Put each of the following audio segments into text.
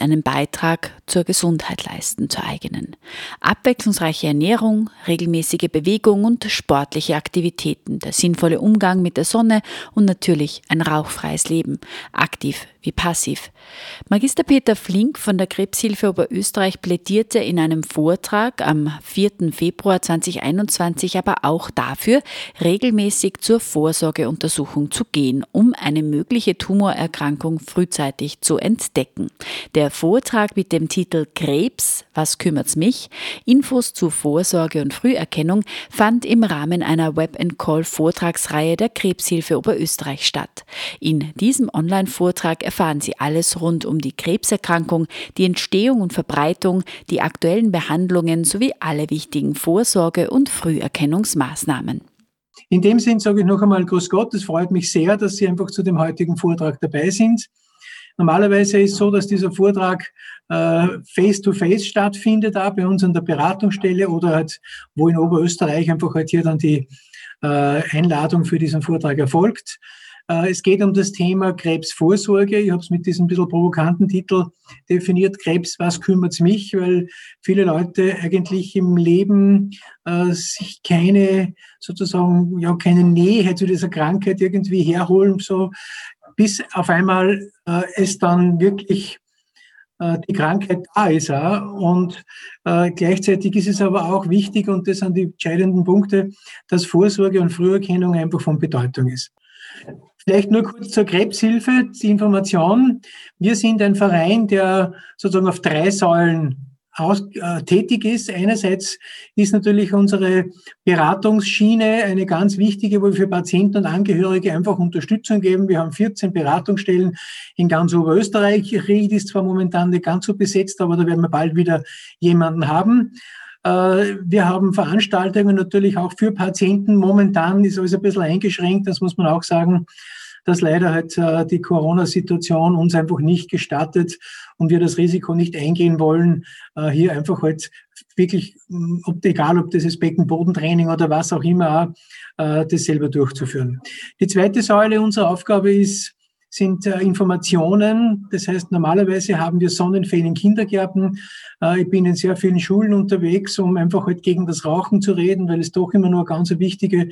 einen Beitrag zur Gesundheit leisten, zur eigenen. Abwechslungsreiche Ernährung, regelmäßige Bewegung und sportliche Aktivitäten, der sinnvolle Umgang mit der Sonne und natürlich ein rauchfreies Leben, aktiv wie passiv. Magister Peter Flink von der Krebshilfe Oberösterreich plädierte in einem Vortrag am 4. Februar 2021 aber auch dafür, regelmäßig zur Vorsorgeuntersuchung zu gehen, um eine mögliche Tumorerkrankung frühzeitig zu entdecken. Der Vortrag mit dem Titel Krebs, was kümmert's mich? Infos zu Vorsorge und Früherkennung fand im Rahmen einer Web Call Vortragsreihe der Krebshilfe Oberösterreich statt. In diesem Online-Vortrag erfahren Sie alles rund um die Krebserkrankung, die Entstehung und Verbreitung, die aktuellen Behandlungen sowie alle wichtigen Vorsorge- und Früherkennungsmaßnahmen. In dem Sinn sage ich noch einmal Grüß Gott, es freut mich sehr, dass Sie einfach zu dem heutigen Vortrag dabei sind. Normalerweise ist es so, dass dieser Vortrag äh, face-to-face -face stattfindet, auch bei uns an der Beratungsstelle oder halt, wo in Oberösterreich einfach halt hier dann die äh, Einladung für diesen Vortrag erfolgt. Äh, es geht um das Thema Krebsvorsorge. Ich habe es mit diesem bisschen provokanten Titel definiert, Krebs, was kümmert's mich? Weil viele Leute eigentlich im Leben äh, sich keine, sozusagen, ja, keine Nähe zu dieser Krankheit irgendwie herholen, so bis auf einmal äh, es dann wirklich äh, die Krankheit da ist. Auch. Und äh, gleichzeitig ist es aber auch wichtig, und das sind die entscheidenden Punkte, dass Vorsorge und Früherkennung einfach von Bedeutung ist. Vielleicht nur kurz zur Krebshilfe, die Information. Wir sind ein Verein, der sozusagen auf drei Säulen aus, äh, tätig ist. Einerseits ist natürlich unsere Beratungsschiene eine ganz wichtige, wo wir für Patienten und Angehörige einfach Unterstützung geben. Wir haben 14 Beratungsstellen in ganz Oberösterreich. Ried ist zwar momentan nicht ganz so besetzt, aber da werden wir bald wieder jemanden haben. Äh, wir haben Veranstaltungen natürlich auch für Patienten. Momentan ist alles ein bisschen eingeschränkt, das muss man auch sagen dass leider halt äh, die Corona-Situation uns einfach nicht gestattet und wir das Risiko nicht eingehen wollen, äh, hier einfach halt wirklich, mm, ob, egal ob das ist Beckenbodentraining oder was auch immer, äh, das selber durchzuführen. Die zweite Säule unserer Aufgabe ist, sind äh, Informationen. Das heißt, normalerweise haben wir Sonnenferien in Kindergärten. Äh, ich bin in sehr vielen Schulen unterwegs, um einfach halt gegen das Rauchen zu reden, weil es doch immer nur ein ganz wichtige,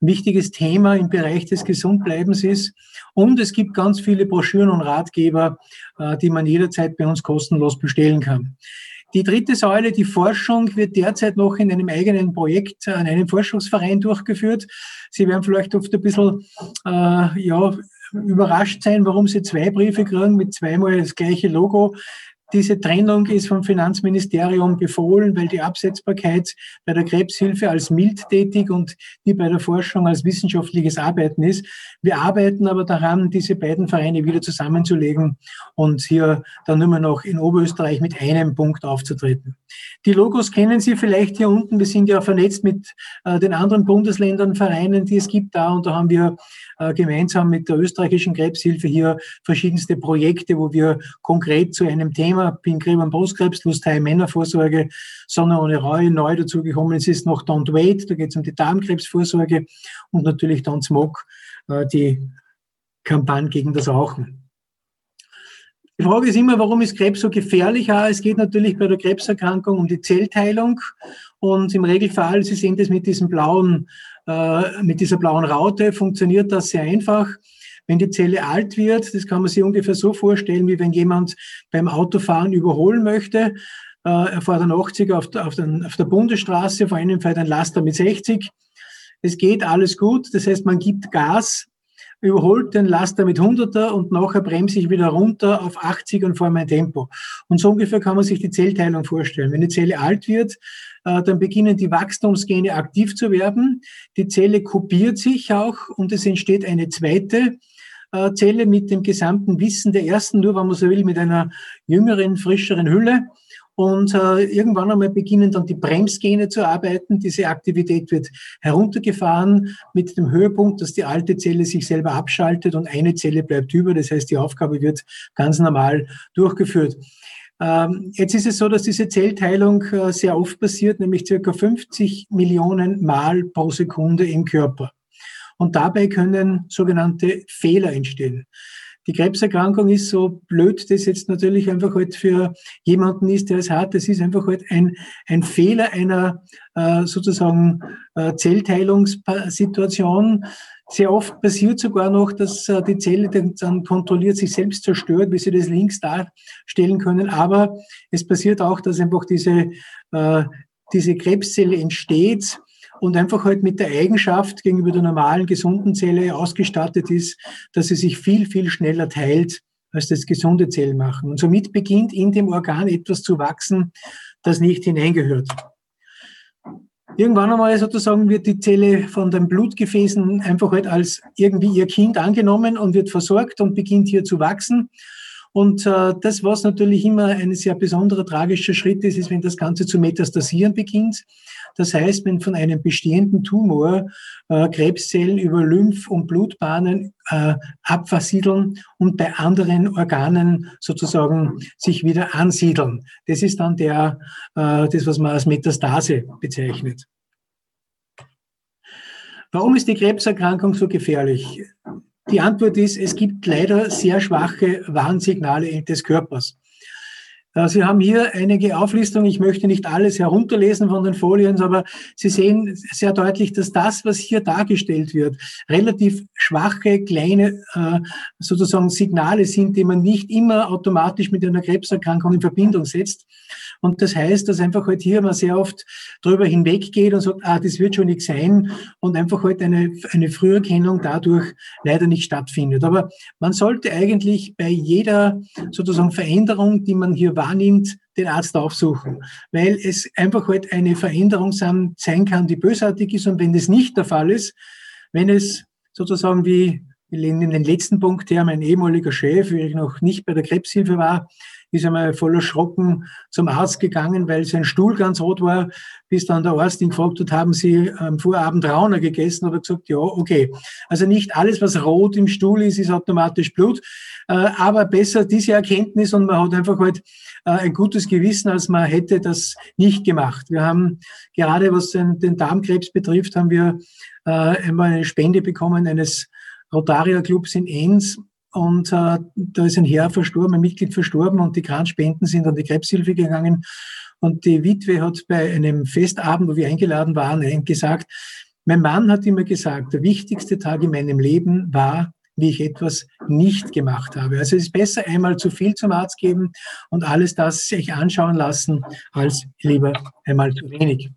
wichtiges Thema im Bereich des Gesundbleibens ist. Und es gibt ganz viele Broschüren und Ratgeber, äh, die man jederzeit bei uns kostenlos bestellen kann. Die dritte Säule, die Forschung, wird derzeit noch in einem eigenen Projekt an einem Forschungsverein durchgeführt. Sie werden vielleicht oft ein bisschen äh, ja, überrascht sein, warum sie zwei Briefe kriegen mit zweimal das gleiche Logo. Diese Trennung ist vom Finanzministerium befohlen, weil die Absetzbarkeit bei der Krebshilfe als mild tätig und die bei der Forschung als wissenschaftliches Arbeiten ist. Wir arbeiten aber daran, diese beiden Vereine wieder zusammenzulegen und hier dann immer noch in Oberösterreich mit einem Punkt aufzutreten. Die Logos kennen Sie vielleicht hier unten. Wir sind ja vernetzt mit äh, den anderen Bundesländern, Vereinen, die es gibt da und da haben wir äh, gemeinsam mit der österreichischen Krebshilfe hier verschiedenste Projekte, wo wir konkret zu einem Thema, Pinkreb und Brustkrebs, Lusthei, Männervorsorge, Sonne ohne Reue, neu dazugekommen es ist noch Don't Wait, da geht es um die Darmkrebsvorsorge und natürlich Don't Smoke, äh, die Kampagne gegen das Rauchen. Die Frage ist immer, warum ist Krebs so gefährlich? Es geht natürlich bei der Krebserkrankung um die Zellteilung und im Regelfall, Sie sehen das mit diesem blauen äh, mit dieser blauen Raute funktioniert das sehr einfach. Wenn die Zelle alt wird, das kann man sich ungefähr so vorstellen, wie wenn jemand beim Autofahren überholen möchte. Äh, er fährt einen 80 auf der, auf, den, auf der Bundesstraße, vor einem fährt ein Laster mit 60. Es geht alles gut, das heißt, man gibt Gas, überholt den Laster mit 100er und nachher bremse ich wieder runter auf 80 und fahre mein Tempo. Und so ungefähr kann man sich die Zellteilung vorstellen. Wenn die Zelle alt wird, äh, dann beginnen die Wachstumsgene aktiv zu werden. Die Zelle kopiert sich auch und es entsteht eine zweite äh, Zelle mit dem gesamten Wissen der ersten, nur wenn man so will, mit einer jüngeren, frischeren Hülle. Und äh, irgendwann einmal beginnen dann die Bremsgene zu arbeiten. Diese Aktivität wird heruntergefahren mit dem Höhepunkt, dass die alte Zelle sich selber abschaltet und eine Zelle bleibt über. Das heißt, die Aufgabe wird ganz normal durchgeführt. Ähm, jetzt ist es so, dass diese Zellteilung äh, sehr oft passiert, nämlich circa 50 Millionen Mal pro Sekunde im Körper. Und dabei können sogenannte Fehler entstehen. Die Krebserkrankung ist so blöd, das jetzt natürlich einfach halt für jemanden ist, der es hat. Das ist einfach halt ein, ein Fehler einer äh, sozusagen äh, Zellteilungssituation, sehr oft passiert sogar noch, dass äh, die Zelle dann kontrolliert sich selbst zerstört, wie Sie das links darstellen können. Aber es passiert auch, dass einfach diese, äh, diese Krebszelle entsteht und einfach halt mit der Eigenschaft gegenüber der normalen gesunden Zelle ausgestattet ist, dass sie sich viel, viel schneller teilt, als das gesunde Zellen machen. Und somit beginnt in dem Organ etwas zu wachsen, das nicht hineingehört. Irgendwann einmal sozusagen wird die Zelle von den Blutgefäßen einfach halt als irgendwie ihr Kind angenommen und wird versorgt und beginnt hier zu wachsen. Und äh, das, was natürlich immer ein sehr besonderer tragischer Schritt ist, ist, wenn das Ganze zu metastasieren beginnt. Das heißt, wenn von einem bestehenden Tumor äh, Krebszellen über Lymph- und Blutbahnen äh, abversiedeln und bei anderen Organen sozusagen sich wieder ansiedeln. Das ist dann der, äh, das, was man als Metastase bezeichnet. Warum ist die Krebserkrankung so gefährlich? Die Antwort ist, es gibt leider sehr schwache Warnsignale des Körpers. Äh, Sie haben hier einige Auflistungen. Ich möchte nicht alles herunterlesen von den Folien, aber Sie sehen sehr deutlich, dass das, was hier dargestellt wird, relativ schwache, kleine äh, sozusagen Signale sind, die man nicht immer automatisch mit einer Krebserkrankung in Verbindung setzt. Und das heißt, dass einfach halt hier man sehr oft drüber hinweggeht und sagt, ah, das wird schon nichts sein und einfach halt eine, eine Früherkennung dadurch leider nicht stattfindet. Aber man sollte eigentlich bei jeder sozusagen Veränderung, die man hier wahrnimmt, den Arzt aufsuchen, weil es einfach halt eine Veränderung sein kann, die bösartig ist. Und wenn das nicht der Fall ist, wenn es sozusagen wie in den letzten Punkt her, mein ehemaliger Chef, wie ich noch nicht bei der Krebshilfe war, ist einmal voll erschrocken zum Arzt gegangen, weil sein Stuhl ganz rot war, bis dann der Arzt ihn gefragt hat, haben Sie am Vorabend Rauner gegessen? Hat er gesagt, ja, okay. Also nicht alles, was rot im Stuhl ist, ist automatisch Blut, äh, aber besser diese Erkenntnis und man hat einfach halt äh, ein gutes Gewissen, als man hätte das nicht gemacht. Wir haben gerade, was den, Darmkrebs betrifft, haben wir äh, einmal eine Spende bekommen eines Rotaria Clubs in Enns und äh, da ist ein Herr verstorben, ein Mitglied verstorben und die Kranspenden sind an die Krebshilfe gegangen. Und die Witwe hat bei einem Festabend, wo wir eingeladen waren, gesagt, mein Mann hat immer gesagt, der wichtigste Tag in meinem Leben war, wie ich etwas nicht gemacht habe. Also es ist besser, einmal zu viel zum Arzt geben und alles das sich anschauen lassen, als lieber einmal zu wenig.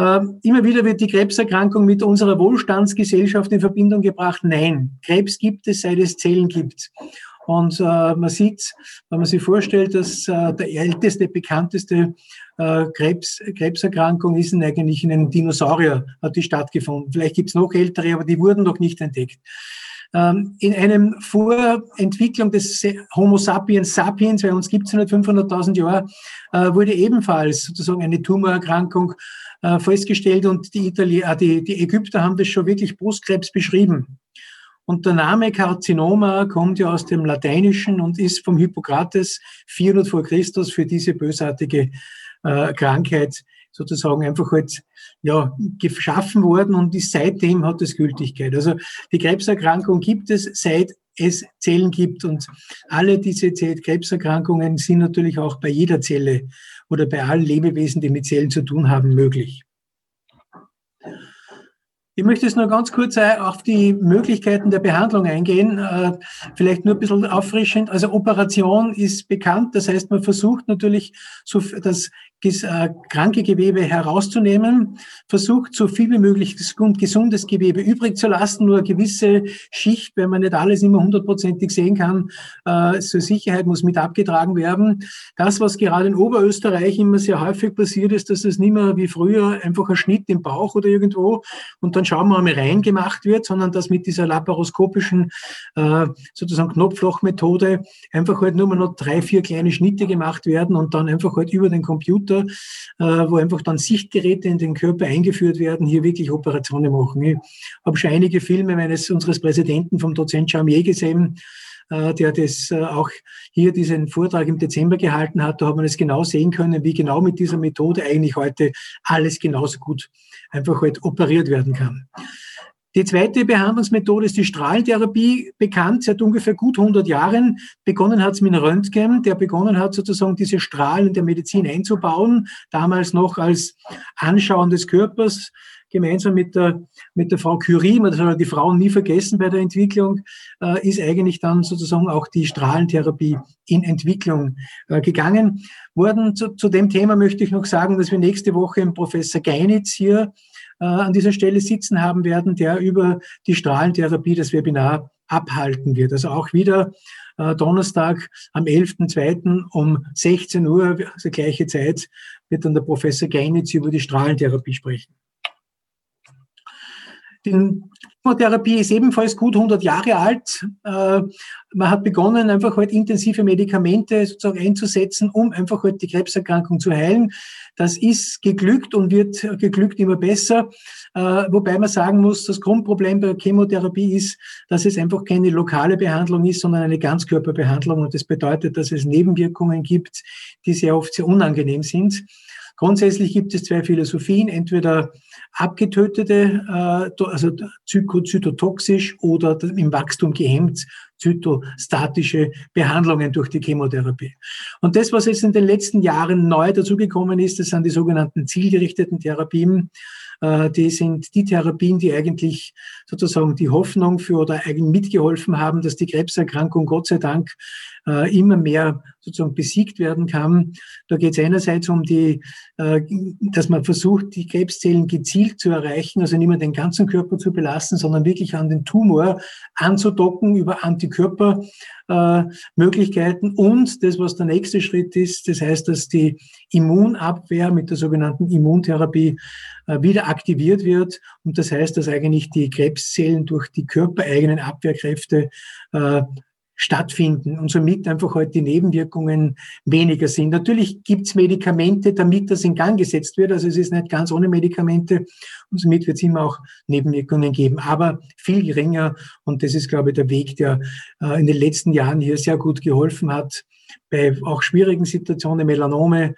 Ähm, immer wieder wird die Krebserkrankung mit unserer Wohlstandsgesellschaft in Verbindung gebracht. Nein, Krebs gibt es, seit es Zellen gibt. Und äh, man sieht, wenn man sich vorstellt, dass äh, der älteste, bekannteste äh, Krebs, Krebserkrankung ist eigentlich in einem Dinosaurier, hat die stattgefunden. Vielleicht gibt es noch ältere, aber die wurden noch nicht entdeckt. Ähm, in einem Vorentwicklung des Homo sapiens sapiens, bei uns gibt es 500.000 Jahre, äh, wurde ebenfalls sozusagen eine Tumorerkrankung äh, festgestellt und die, Itali äh, die, die Ägypter haben das schon wirklich Brustkrebs beschrieben. Und der Name Karzinoma kommt ja aus dem Lateinischen und ist vom Hippokrates 400 vor Christus für diese bösartige äh, Krankheit sozusagen einfach halt ja, geschaffen worden und ist seitdem hat es Gültigkeit. Also die Krebserkrankung gibt es, seit Zellen gibt und alle diese Krebserkrankungen sind natürlich auch bei jeder Zelle oder bei allen Lebewesen, die mit Zellen zu tun haben, möglich. Ich möchte jetzt nur ganz kurz auf die Möglichkeiten der Behandlung eingehen. Äh, vielleicht nur ein bisschen auffrischend. Also Operation ist bekannt. Das heißt, man versucht natürlich, das äh, kranke Gewebe herauszunehmen, versucht so viel wie möglich gesundes Gewebe übrig zu lassen, nur eine gewisse Schicht, wenn man nicht alles immer hundertprozentig sehen kann, äh, zur Sicherheit muss mit abgetragen werden. Das, was gerade in Oberösterreich immer sehr häufig passiert ist, dass es nicht mehr wie früher einfach ein Schnitt im Bauch oder irgendwo und dann schauen wir mal rein gemacht wird, sondern dass mit dieser laparoskopischen äh, sozusagen Knopflochmethode einfach halt nur mal noch drei, vier kleine Schnitte gemacht werden und dann einfach halt über den Computer, äh, wo einfach dann Sichtgeräte in den Körper eingeführt werden, hier wirklich Operationen machen. Ich habe schon einige Filme meines unseres Präsidenten vom Dozent Charmier gesehen, äh, der das äh, auch hier diesen Vortrag im Dezember gehalten hat. Da hat man es genau sehen können, wie genau mit dieser Methode eigentlich heute alles genauso gut einfach halt operiert werden kann. Die zweite Behandlungsmethode ist die Strahlentherapie, bekannt seit ungefähr gut 100 Jahren. Begonnen hat es mit Röntgen, der begonnen hat sozusagen diese Strahlen der Medizin einzubauen, damals noch als Anschauen des Körpers, gemeinsam mit der, mit der Frau Curie, man soll die Frauen nie vergessen bei der Entwicklung, äh, ist eigentlich dann sozusagen auch die Strahlentherapie in Entwicklung äh, gegangen worden. Zu, zu dem Thema möchte ich noch sagen, dass wir nächste Woche im Professor Geinitz hier äh, an dieser Stelle sitzen haben werden, der über die Strahlentherapie das Webinar abhalten wird. Also auch wieder äh, Donnerstag am 11.02. um 16 Uhr, also gleiche Zeit, wird dann der Professor Geinitz über die Strahlentherapie sprechen. Die Chemotherapie ist ebenfalls gut 100 Jahre alt. Äh, man hat begonnen, einfach halt intensive Medikamente sozusagen einzusetzen, um einfach halt die Krebserkrankung zu heilen. Das ist geglückt und wird geglückt immer besser. Äh, wobei man sagen muss, das Grundproblem bei der Chemotherapie ist, dass es einfach keine lokale Behandlung ist, sondern eine Ganzkörperbehandlung. Und das bedeutet, dass es Nebenwirkungen gibt, die sehr oft sehr unangenehm sind. Grundsätzlich gibt es zwei Philosophien, entweder abgetötete, äh, also zytotoxisch oder im Wachstum gehemmt, zytostatische Behandlungen durch die Chemotherapie. Und das, was jetzt in den letzten Jahren neu dazugekommen ist, das sind die sogenannten zielgerichteten Therapien. Äh, die sind die Therapien, die eigentlich sozusagen die Hoffnung für oder eigentlich mitgeholfen haben, dass die Krebserkrankung Gott sei Dank äh, immer mehr sozusagen besiegt werden kann. Da geht es einerseits um die, äh, dass man versucht, die Krebszellen gezielt zu erreichen, also nicht mehr den ganzen Körper zu belasten, sondern wirklich an den Tumor anzudocken über Antikörpermöglichkeiten. Und das, was der nächste Schritt ist, das heißt, dass die Immunabwehr mit der sogenannten Immuntherapie äh, wieder aktiviert wird. Und das heißt, dass eigentlich die Krebszellen durch die körpereigenen Abwehrkräfte stattfinden und somit einfach halt die Nebenwirkungen weniger sind. Natürlich gibt's Medikamente, damit das in Gang gesetzt wird. Also es ist nicht ganz ohne Medikamente und somit wird es immer auch Nebenwirkungen geben, aber viel geringer. Und das ist, glaube ich, der Weg, der äh, in den letzten Jahren hier sehr gut geholfen hat, bei auch schwierigen Situationen, Melanome,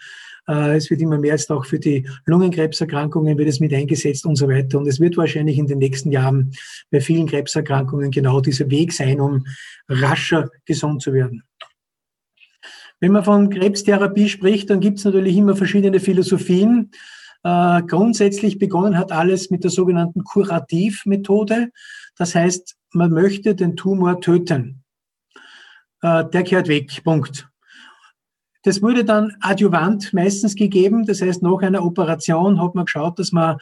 es wird immer mehr jetzt auch für die Lungenkrebserkrankungen wird es mit eingesetzt und so weiter. Und es wird wahrscheinlich in den nächsten Jahren bei vielen Krebserkrankungen genau dieser Weg sein, um rascher gesund zu werden. Wenn man von Krebstherapie spricht, dann gibt es natürlich immer verschiedene Philosophien. Äh, grundsätzlich begonnen hat alles mit der sogenannten Kurativmethode. Das heißt, man möchte den Tumor töten. Äh, der kehrt weg. Punkt. Das wurde dann adjuvant meistens gegeben. Das heißt, nach einer Operation hat man geschaut, dass man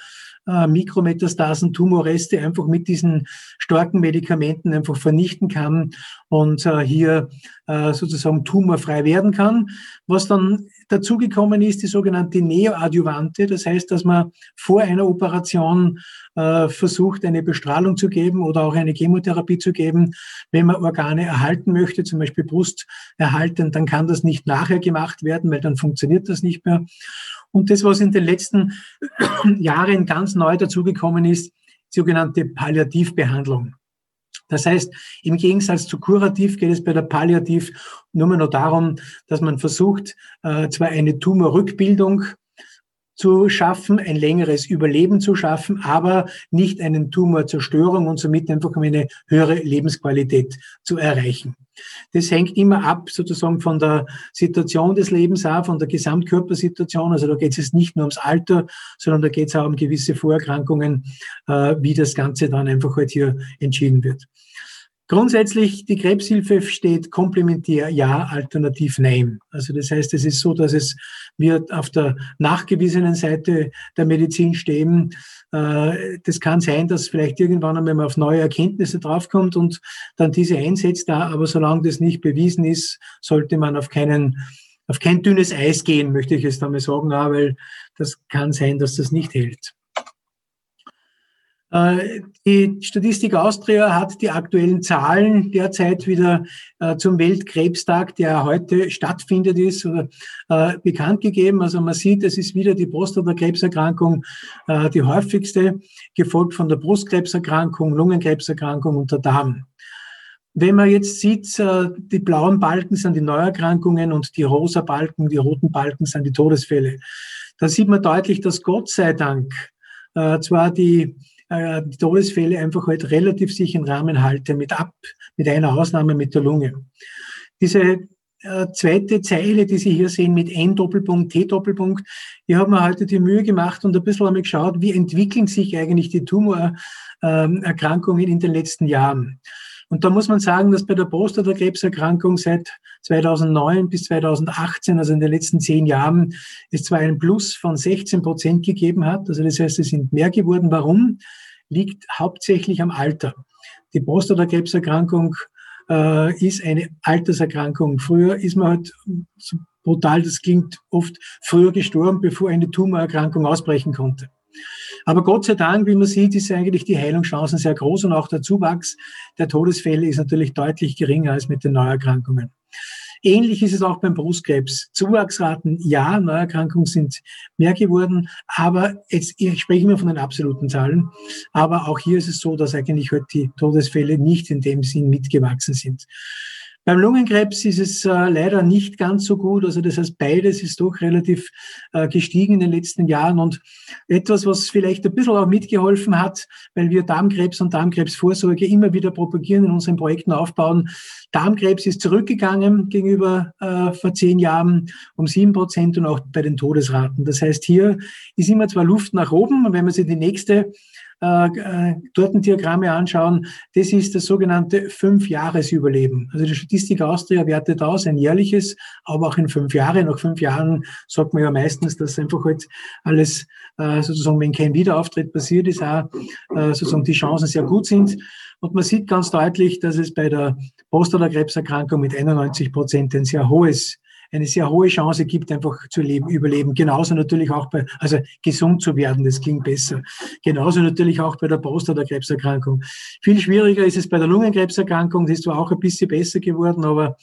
äh, Mikrometastasen, Tumorreste einfach mit diesen starken Medikamenten einfach vernichten kann und äh, hier äh, sozusagen tumorfrei werden kann. Was dann dazugekommen ist, die sogenannte Neoadjuvante. Das heißt, dass man vor einer Operation äh, versucht, eine Bestrahlung zu geben oder auch eine Chemotherapie zu geben. Wenn man Organe erhalten möchte, zum Beispiel Brust erhalten, dann kann das nicht nachher gemacht werden, weil dann funktioniert das nicht mehr. Und das, was in den letzten Jahren ganz neu dazugekommen ist, sogenannte Palliativbehandlung. Das heißt, im Gegensatz zu Kurativ geht es bei der Palliativ nur mehr noch darum, dass man versucht, äh, zwar eine Tumorrückbildung zu schaffen, ein längeres Überleben zu schaffen, aber nicht einen Tumorzerstörung und somit einfach eine höhere Lebensqualität zu erreichen. Das hängt immer ab sozusagen von der Situation des Lebens ab, von der Gesamtkörpersituation. Also da geht es nicht nur ums Alter, sondern da geht es auch um gewisse Vorerkrankungen, äh, wie das Ganze dann einfach halt hier entschieden wird. Grundsätzlich, die Krebshilfe steht komplementär ja, alternativ nein. Also das heißt, es ist so, dass es wir auf der nachgewiesenen Seite der Medizin stehen. Äh, das kann sein, dass vielleicht irgendwann einmal man auf neue Erkenntnisse draufkommt und dann diese einsetzt da, aber solange das nicht bewiesen ist, sollte man auf keinen auf kein dünnes Eis gehen, möchte ich es damit sagen, weil das kann sein, dass das nicht hält. Äh, die Statistik Austria hat die aktuellen Zahlen derzeit wieder äh, zum Weltkrebstag, der heute stattfindet, ist äh, bekannt gegeben. Also man sieht, es ist wieder die Prostatakrebserkrankung die häufigste, gefolgt von der Brustkrebserkrankung, Lungenkrebserkrankung und der Darm. Wenn man jetzt sieht, die blauen Balken sind die Neuerkrankungen und die rosa Balken, die roten Balken sind die Todesfälle. Da sieht man deutlich, dass Gott sei Dank zwar die äh, die Todesfälle einfach halt relativ sich im Rahmen halten, mit ab, mit einer Ausnahme mit der Lunge. Diese äh, zweite Zeile, die Sie hier sehen mit N-Doppelpunkt, T-Doppelpunkt, ich habe mir heute die Mühe gemacht und ein bisschen einmal geschaut, wie entwickeln sich eigentlich die Tumorerkrankungen in den letzten Jahren. Und da muss man sagen, dass bei der Prostatakrebserkrankung seit 2009 bis 2018, also in den letzten zehn Jahren, es zwar einen Plus von 16 Prozent gegeben hat. Also das heißt, es sind mehr geworden. Warum? Liegt hauptsächlich am Alter. Die Prostatakrebserkrankung äh, ist eine Alterserkrankung. Früher ist man halt, so brutal das klingt, oft früher gestorben, bevor eine Tumorerkrankung ausbrechen konnte. Aber Gott sei Dank, wie man sieht, ist eigentlich die Heilungschancen sehr groß und auch der Zuwachs der Todesfälle ist natürlich deutlich geringer als mit den Neuerkrankungen. Ähnlich ist es auch beim Brustkrebs. Zuwachsraten, ja, Neuerkrankungen sind mehr geworden, aber jetzt, ich spreche immer von den absoluten Zahlen, aber auch hier ist es so, dass eigentlich heute die Todesfälle nicht in dem Sinn mitgewachsen sind. Beim Lungenkrebs ist es äh, leider nicht ganz so gut. Also das heißt, beides ist doch relativ äh, gestiegen in den letzten Jahren. Und etwas, was vielleicht ein bisschen auch mitgeholfen hat, weil wir Darmkrebs und Darmkrebsvorsorge immer wieder propagieren, in unseren Projekten aufbauen. Darmkrebs ist zurückgegangen gegenüber äh, vor zehn Jahren um sieben Prozent und auch bei den Todesraten. Das heißt, hier ist immer zwar Luft nach oben. Und wenn man sich die nächste äh, äh, Tortendiagramme anschauen, das ist das sogenannte Fünf-Jahres-Überleben. Also die Statistik Austria wertet aus ein jährliches, aber auch in fünf Jahren. Nach fünf Jahren sagt man ja meistens, dass einfach halt alles äh, sozusagen, wenn kein Wiederauftritt passiert ist, auch äh, sozusagen die Chancen sehr gut sind. Und man sieht ganz deutlich, dass es bei der Prostatakrebserkrankung mit 91 Prozent ein sehr hohes eine sehr hohe Chance gibt, einfach zu leben, überleben. Genauso natürlich auch bei, also gesund zu werden, das klingt besser. Genauso natürlich auch bei der Prostatakrebserkrankung. Viel schwieriger ist es bei der Lungenkrebserkrankung, das ist zwar auch ein bisschen besser geworden, aber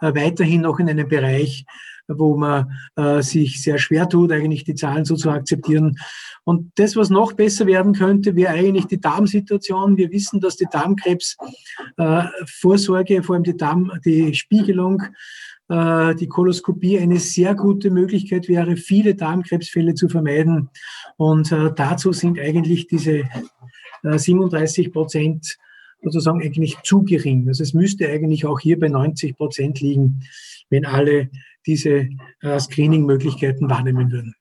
äh, weiterhin noch in einem Bereich, wo man äh, sich sehr schwer tut, eigentlich die Zahlen so zu akzeptieren. Und das, was noch besser werden könnte, wäre eigentlich die Darmsituation. Wir wissen, dass die Darmkrebsvorsorge, äh, vor allem die Darm, die Spiegelung die Koloskopie eine sehr gute Möglichkeit wäre, viele Darmkrebsfälle zu vermeiden. Und äh, dazu sind eigentlich diese 37 äh, Prozent sozusagen eigentlich zu gering. Also es müsste eigentlich auch hier bei 90 Prozent liegen, wenn alle diese Screening-Möglichkeiten wahrnehmen würden.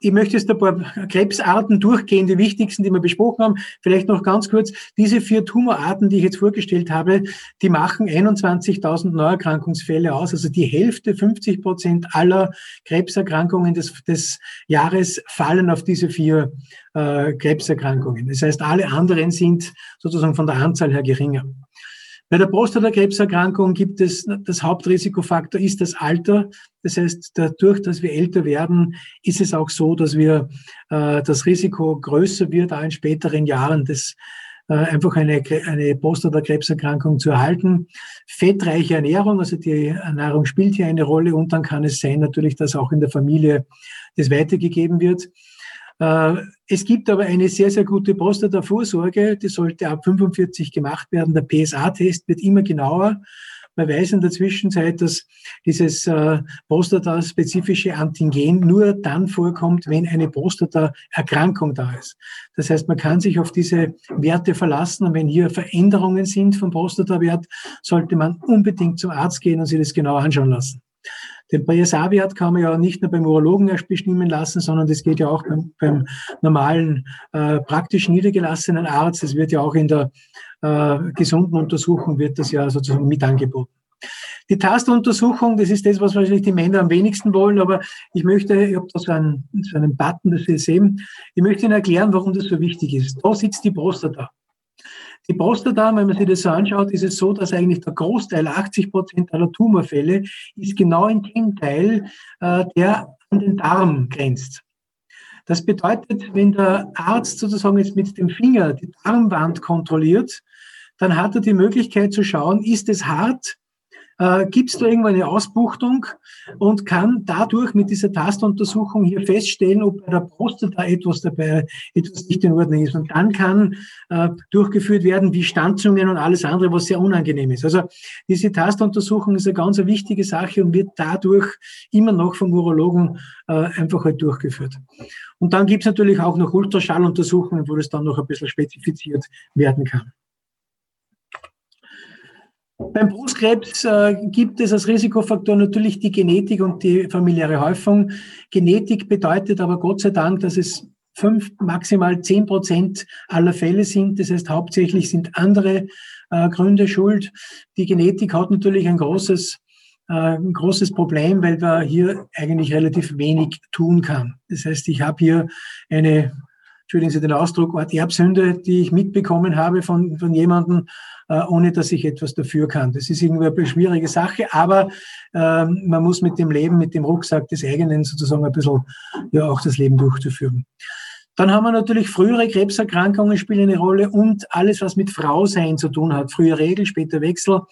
Ich möchte jetzt ein paar Krebsarten durchgehen, die wichtigsten, die wir besprochen haben. Vielleicht noch ganz kurz. Diese vier Tumorarten, die ich jetzt vorgestellt habe, die machen 21.000 Neuerkrankungsfälle aus. Also die Hälfte, 50 Prozent aller Krebserkrankungen des, des Jahres fallen auf diese vier äh, Krebserkrankungen. Das heißt, alle anderen sind sozusagen von der Anzahl her geringer. Bei der Prostatakrebserkrankung gibt es, das Hauptrisikofaktor ist das Alter. Das heißt, dadurch, dass wir älter werden, ist es auch so, dass wir äh, das Risiko größer wird, auch in späteren Jahren, das äh, einfach eine, eine Prostatakrebserkrankung zu erhalten. Fettreiche Ernährung, also die Ernährung spielt hier eine Rolle und dann kann es sein natürlich, dass auch in der Familie das weitergegeben wird. Äh, es gibt aber eine sehr, sehr gute Prostata-Vorsorge, die sollte ab 45 gemacht werden. Der PSA-Test wird immer genauer. Man weiß in der Zwischenzeit, dass dieses äh, Prostata-spezifische Antigen nur dann vorkommt, wenn eine Prostata-Erkrankung da ist. Das heißt, man kann sich auf diese Werte verlassen und wenn hier Veränderungen sind vom Prostata-Wert, sollte man unbedingt zum Arzt gehen und sich das genau anschauen lassen. Den PSA-Wert kann man ja nicht nur beim Urologen erst bestimmen lassen, sondern das geht ja auch beim, beim normalen, äh, praktisch niedergelassenen Arzt. Das wird ja auch in der äh, gesunden Untersuchung wird das ja sozusagen mit angeboten. Die Tastuntersuchung, das ist das, was wahrscheinlich die Männer am wenigsten wollen, aber ich möchte, ich habe da so einen, so einen Button, das wir sehen, ich möchte Ihnen erklären, warum das so wichtig ist. Da sitzt die Prostata. Die Prostata, wenn man sich das so anschaut, ist es so, dass eigentlich der Großteil, 80 Prozent aller Tumorfälle, ist genau in dem Teil, äh, der an den Darm grenzt. Das bedeutet, wenn der Arzt sozusagen jetzt mit dem Finger die Darmwand kontrolliert, dann hat er die Möglichkeit zu schauen, ist es hart, äh, gibt es da irgendwo eine Ausbuchtung und kann dadurch mit dieser Tastuntersuchung hier feststellen, ob bei der Prostata etwas dabei, etwas nicht in Ordnung ist. Und dann kann äh, durchgeführt werden wie Stanzungen und alles andere, was sehr unangenehm ist. Also diese Tastuntersuchung ist eine ganz wichtige Sache und wird dadurch immer noch vom Urologen äh, einfach halt durchgeführt. Und dann gibt es natürlich auch noch Ultraschalluntersuchungen, wo das dann noch ein bisschen spezifiziert werden kann. Beim Brustkrebs äh, gibt es als Risikofaktor natürlich die Genetik und die familiäre Häufung. Genetik bedeutet aber Gott sei Dank, dass es fünf, maximal zehn Prozent aller Fälle sind. Das heißt, hauptsächlich sind andere äh, Gründe schuld. Die Genetik hat natürlich ein großes, äh, ein großes Problem, weil man hier eigentlich relativ wenig tun kann. Das heißt, ich habe hier eine, entschuldigen Sie den Ausdruck, Art Erbsünde, die ich mitbekommen habe von, von jemandem, äh, ohne dass ich etwas dafür kann. Das ist irgendwie eine schwierige Sache, aber ähm, man muss mit dem Leben, mit dem Rucksack des eigenen sozusagen ein bisschen ja auch das Leben durchzuführen. Dann haben wir natürlich frühere Krebserkrankungen spielen eine Rolle und alles, was mit Frausein zu tun hat. Früher Regel, später Wechsel.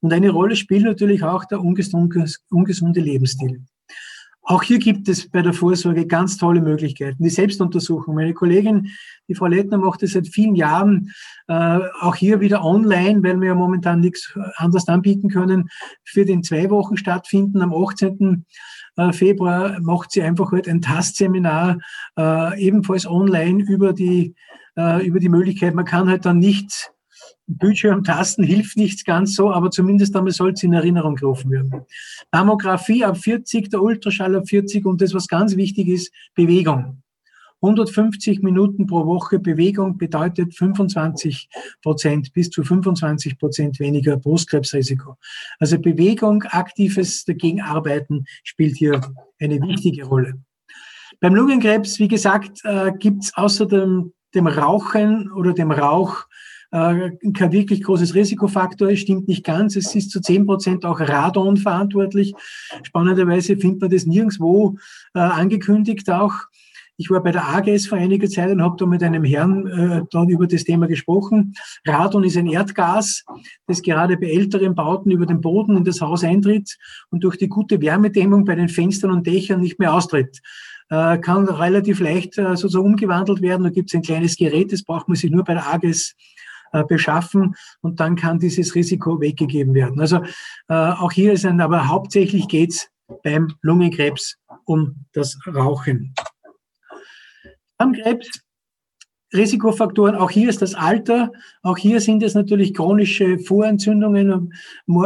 Und eine Rolle spielt natürlich auch der ungesunde Lebensstil. Auch hier gibt es bei der Vorsorge ganz tolle Möglichkeiten. Die Selbstuntersuchung. Meine Kollegin, die Frau Lettner, macht das seit vielen Jahren, äh, auch hier wieder online, weil wir ja momentan nichts anderes anbieten können, für den zwei Wochen stattfinden. Am 18. Äh, Februar macht sie einfach halt ein Tastseminar, äh, ebenfalls online über die, äh, über die Möglichkeit. Man kann halt dann nicht Bildschirmtasten hilft nichts ganz so, aber zumindest einmal soll es in Erinnerung gerufen werden. Mammographie ab 40, der Ultraschall ab 40 und das, was ganz wichtig ist, Bewegung. 150 Minuten pro Woche Bewegung bedeutet 25 Prozent bis zu 25 Prozent weniger Brustkrebsrisiko. Also Bewegung, aktives Dagegenarbeiten spielt hier eine wichtige Rolle. Beim Lungenkrebs, wie gesagt, äh, gibt es außer dem, dem Rauchen oder dem Rauch äh, kein wirklich großes Risikofaktor ist, stimmt nicht ganz. Es ist zu zehn Prozent auch Radon verantwortlich. Spannenderweise findet man das nirgendwo äh, angekündigt auch. Ich war bei der AGS vor einiger Zeit und habe da mit einem Herrn äh, dann über das Thema gesprochen. Radon ist ein Erdgas, das gerade bei älteren Bauten über den Boden in das Haus eintritt und durch die gute Wärmedämmung bei den Fenstern und Dächern nicht mehr austritt. Äh, kann relativ leicht äh, sozusagen umgewandelt werden. Da gibt es ein kleines Gerät, das braucht man sich nur bei der AGS beschaffen und dann kann dieses Risiko weggegeben werden. Also äh, auch hier ist ein, aber hauptsächlich geht es beim Lungenkrebs um das Rauchen. Darmkrebs, Risikofaktoren, auch hier ist das Alter, auch hier sind es natürlich chronische Vorentzündungen,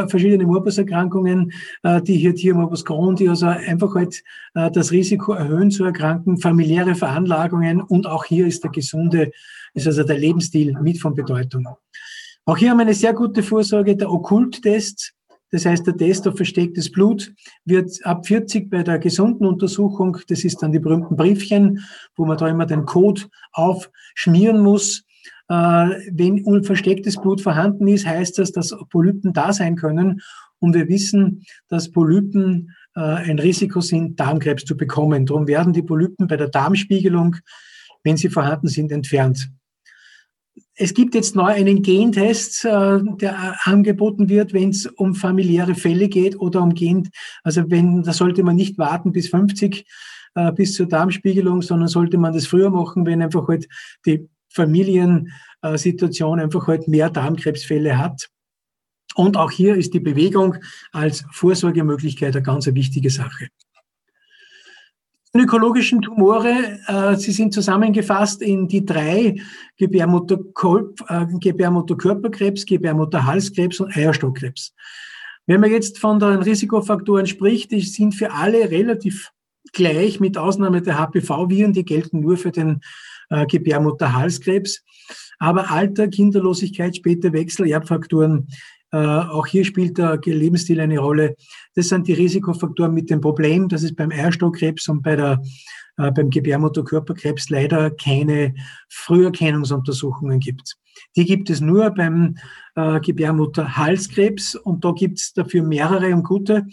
verschiedene Morbus-Erkrankungen, äh, die hier Tiermorbus Crohn, die also einfach halt das Risiko erhöhen zu erkranken, familiäre Veranlagungen und auch hier ist der gesunde ist also der Lebensstil mit von Bedeutung. Auch hier haben wir eine sehr gute Vorsorge, der Okkulttest. Das heißt, der Test auf verstecktes Blut wird ab 40 bei der gesunden Untersuchung, das ist dann die berühmten Briefchen, wo man da immer den Code aufschmieren muss. Äh, wenn verstecktes Blut vorhanden ist, heißt das, dass Polypen da sein können. Und wir wissen, dass Polypen äh, ein Risiko sind, Darmkrebs zu bekommen. Darum werden die Polypen bei der Darmspiegelung, wenn sie vorhanden sind, entfernt. Es gibt jetzt neu einen Gentest, äh, der angeboten wird, wenn es um familiäre Fälle geht oder um Gen. Also wenn, da sollte man nicht warten bis 50, äh, bis zur Darmspiegelung, sondern sollte man das früher machen, wenn einfach halt die Familiensituation einfach halt mehr Darmkrebsfälle hat. Und auch hier ist die Bewegung als Vorsorgemöglichkeit eine ganz wichtige Sache gynäkologischen Tumore, äh, sie sind zusammengefasst in die drei Gebärmutterkörperkrebs, äh, Gebärmutterkörperkrebs, Gebärmutterhalskrebs und Eierstockkrebs. Wenn man jetzt von den Risikofaktoren spricht, die sind für alle relativ gleich, mit Ausnahme der HPV-Viren, die gelten nur für den äh, Gebärmutterhalskrebs. Aber Alter, Kinderlosigkeit, später Wechsel, Erbfaktoren äh, auch hier spielt der Lebensstil eine Rolle. Das sind die Risikofaktoren mit dem Problem, dass es beim Eierstockkrebs und bei der, äh, beim Gebärmutterkörperkrebs leider keine Früherkennungsuntersuchungen gibt. Die gibt es nur beim äh, Gebärmutterhalskrebs und da gibt es dafür mehrere und gute.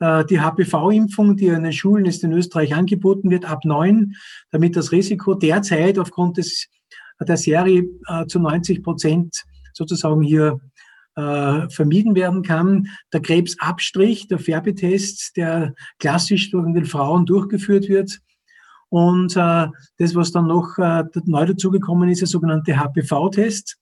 äh, die HPV-Impfung, die an den Schulen jetzt in Österreich angeboten wird, ab neun, damit das Risiko derzeit aufgrund des, der Serie äh, zu 90 Prozent sozusagen hier äh, vermieden werden kann. Der Krebsabstrich, der Färbetest, der klassisch durch den Frauen durchgeführt wird. Und äh, das, was dann noch äh, neu dazugekommen ist, der sogenannte HPV-Test.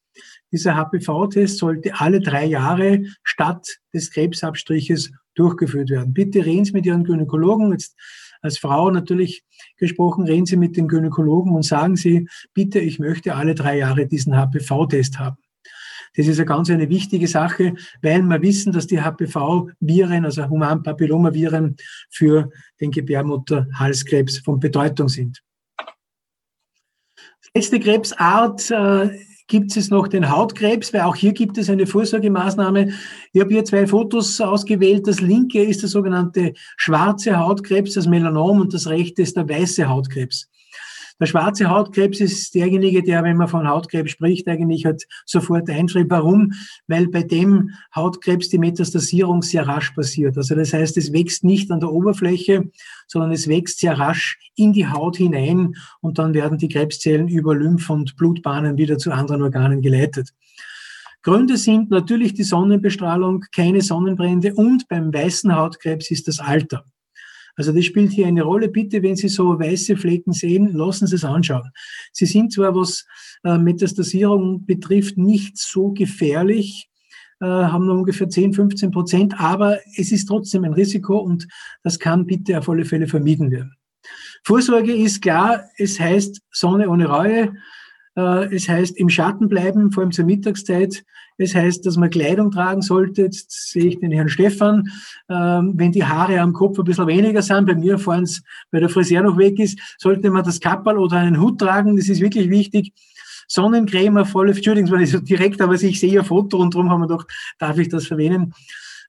Dieser HPV-Test sollte alle drei Jahre statt des Krebsabstriches durchgeführt werden. Bitte reden Sie mit Ihren Gynäkologen. Jetzt als Frau natürlich gesprochen, reden Sie mit den Gynäkologen und sagen Sie, bitte, ich möchte alle drei Jahre diesen HPV-Test haben. Das ist eine ganz eine wichtige Sache, weil wir wissen, dass die HPV-Viren, also Humanpapillomaviren, für den Gebärmutterhalskrebs von Bedeutung sind. Letzte Krebsart äh, gibt es noch den Hautkrebs, weil auch hier gibt es eine Vorsorgemaßnahme. Ich habe hier zwei Fotos ausgewählt. Das linke ist der sogenannte schwarze Hautkrebs, das Melanom, und das rechte ist der weiße Hautkrebs. Der schwarze Hautkrebs ist derjenige, der, wenn man von Hautkrebs spricht, eigentlich halt sofort einschreibt. Warum? Weil bei dem Hautkrebs die Metastasierung sehr rasch passiert. Also das heißt, es wächst nicht an der Oberfläche, sondern es wächst sehr rasch in die Haut hinein und dann werden die Krebszellen über Lymph- und Blutbahnen wieder zu anderen Organen geleitet. Gründe sind natürlich die Sonnenbestrahlung, keine Sonnenbrände und beim weißen Hautkrebs ist das Alter. Also das spielt hier eine Rolle. Bitte, wenn Sie so weiße Flecken sehen, lassen Sie es anschauen. Sie sind zwar, was äh, Metastasierung betrifft, nicht so gefährlich, äh, haben nur ungefähr 10, 15 Prozent, aber es ist trotzdem ein Risiko und das kann bitte auf alle Fälle vermieden werden. Vorsorge ist klar, es heißt Sonne ohne Reue, es heißt im Schatten bleiben, vor allem zur Mittagszeit. Es heißt, dass man Kleidung tragen sollte. Jetzt sehe ich den Herrn Stefan. Ähm, wenn die Haare am Kopf ein bisschen weniger sind, bei mir vorhin, weil der Friseur noch weg ist, sollte man das Kappel oder einen Hut tragen. Das ist wirklich wichtig. Sonnencreme voll, Entschuldigung, weil ich so direkt, aber ich sehe ein Foto und darum haben wir doch, darf ich das verwenden.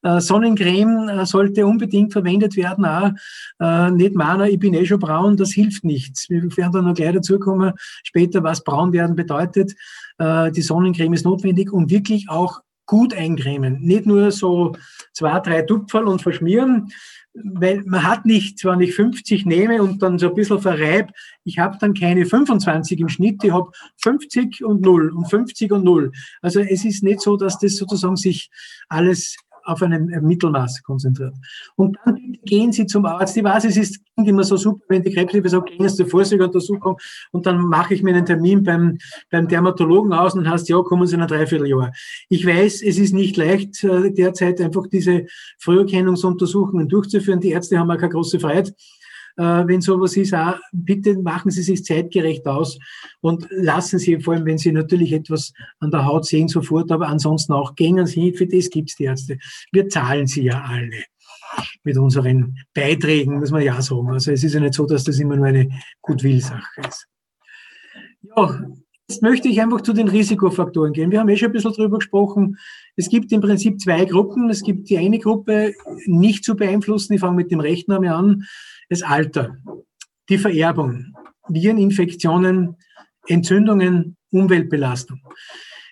Äh, Sonnencreme äh, sollte unbedingt verwendet werden. Auch äh, nicht meiner, ich bin eh schon braun, das hilft nichts. Wir werden da noch gleich dazukommen, später, was braun werden bedeutet. Die Sonnencreme ist notwendig und wirklich auch gut eincremen. Nicht nur so zwei, drei Tupferl und verschmieren, weil man hat nicht, zwar nicht 50 nehme und dann so ein bisschen verreib, ich habe dann keine 25 im Schnitt, ich habe 50 und 0 und 50 und 0. Also es ist nicht so, dass das sozusagen sich alles auf ein Mittelmaß konzentriert. Und dann gehen Sie zum Arzt. Ich weiß, es ist immer so super, wenn die Krebshilfe sagt, gehen Sie zur Vorsorgeuntersuchung und dann mache ich mir einen Termin beim, beim Dermatologen aus und heißt, ja, kommen Sie in ein Dreivierteljahr. Ich weiß, es ist nicht leicht, äh, derzeit einfach diese Früherkennungsuntersuchungen durchzuführen. Die Ärzte haben auch keine große Freiheit wenn sowas ist, auch, bitte machen Sie sich zeitgerecht aus und lassen Sie, vor allem wenn Sie natürlich etwas an der Haut sehen, sofort, aber ansonsten auch gängen Sie, für das gibt's die Ärzte. Wir zahlen sie ja alle mit unseren Beiträgen, muss man ja sagen. Also es ist ja nicht so, dass das immer nur eine Gutwillsache ist. Ja, jetzt möchte ich einfach zu den Risikofaktoren gehen. Wir haben eh schon ein bisschen drüber gesprochen. Es gibt im Prinzip zwei Gruppen. Es gibt die eine Gruppe, nicht zu beeinflussen. Ich fange mit dem rechten an das Alter, die Vererbung, Vireninfektionen, Entzündungen, Umweltbelastung.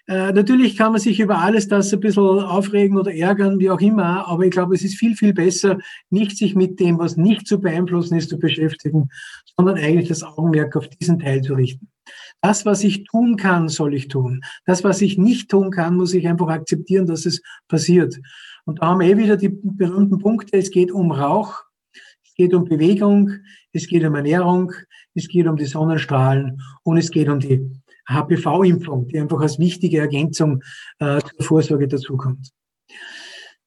Äh, natürlich kann man sich über alles das ein bisschen aufregen oder ärgern, wie auch immer, aber ich glaube, es ist viel, viel besser, nicht sich mit dem, was nicht zu beeinflussen ist, zu beschäftigen, sondern eigentlich das Augenmerk auf diesen Teil zu richten. Das, was ich tun kann, soll ich tun. Das, was ich nicht tun kann, muss ich einfach akzeptieren, dass es passiert. Und da haben wir eh wieder die berühmten Punkte. Es geht um Rauch, es geht um Bewegung, es geht um Ernährung, es geht um die Sonnenstrahlen und es geht um die HPV-Impfung, die einfach als wichtige Ergänzung äh, zur Vorsorge dazukommt.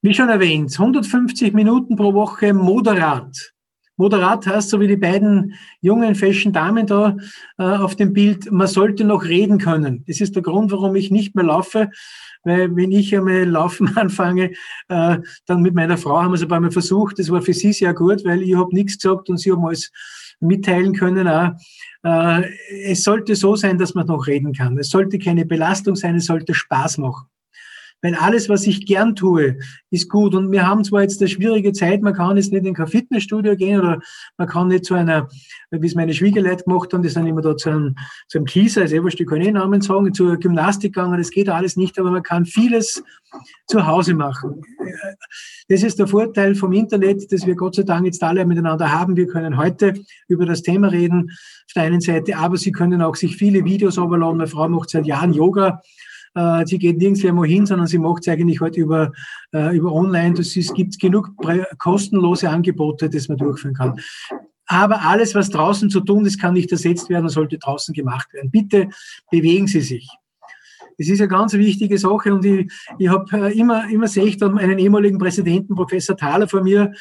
Wie schon erwähnt, 150 Minuten pro Woche moderat. Moderat heißt, so wie die beiden jungen, fashion Damen da äh, auf dem Bild, man sollte noch reden können. Das ist der Grund, warum ich nicht mehr laufe, weil wenn ich einmal laufen anfange, äh, dann mit meiner Frau haben wir es ein paar Mal versucht. Das war für sie sehr gut, weil ich habe nichts gesagt und sie haben alles mitteilen können. Auch. Äh, es sollte so sein, dass man noch reden kann. Es sollte keine Belastung sein, es sollte Spaß machen. Weil alles, was ich gern tue, ist gut. Und wir haben zwar jetzt eine schwierige Zeit, man kann jetzt nicht in kein Fitnessstudio gehen oder man kann nicht zu einer, wie es meine Schwiegerleute gemacht haben, die sind immer da zu einem, zu einem Kieser, also ich kann eh Namen sagen, zur Gymnastik gegangen, das geht alles nicht, aber man kann vieles zu Hause machen. Das ist der Vorteil vom Internet, dass wir Gott sei Dank jetzt alle miteinander haben. Wir können heute über das Thema reden, auf der einen Seite, aber Sie können auch sich viele Videos runterladen. Meine Frau macht seit Jahren Yoga äh, sie geht nirgendwo hin, sondern sie macht es eigentlich heute über, äh, über online. Das ist, gibt genug kostenlose Angebote, das man durchführen kann. Aber alles, was draußen zu tun ist, kann nicht ersetzt werden und sollte draußen gemacht werden. Bitte bewegen Sie sich. Das ist eine ganz wichtige Sache und ich, ich habe äh, immer, immer sehe ich dann einen ehemaligen Präsidenten, Professor Thaler vor mir,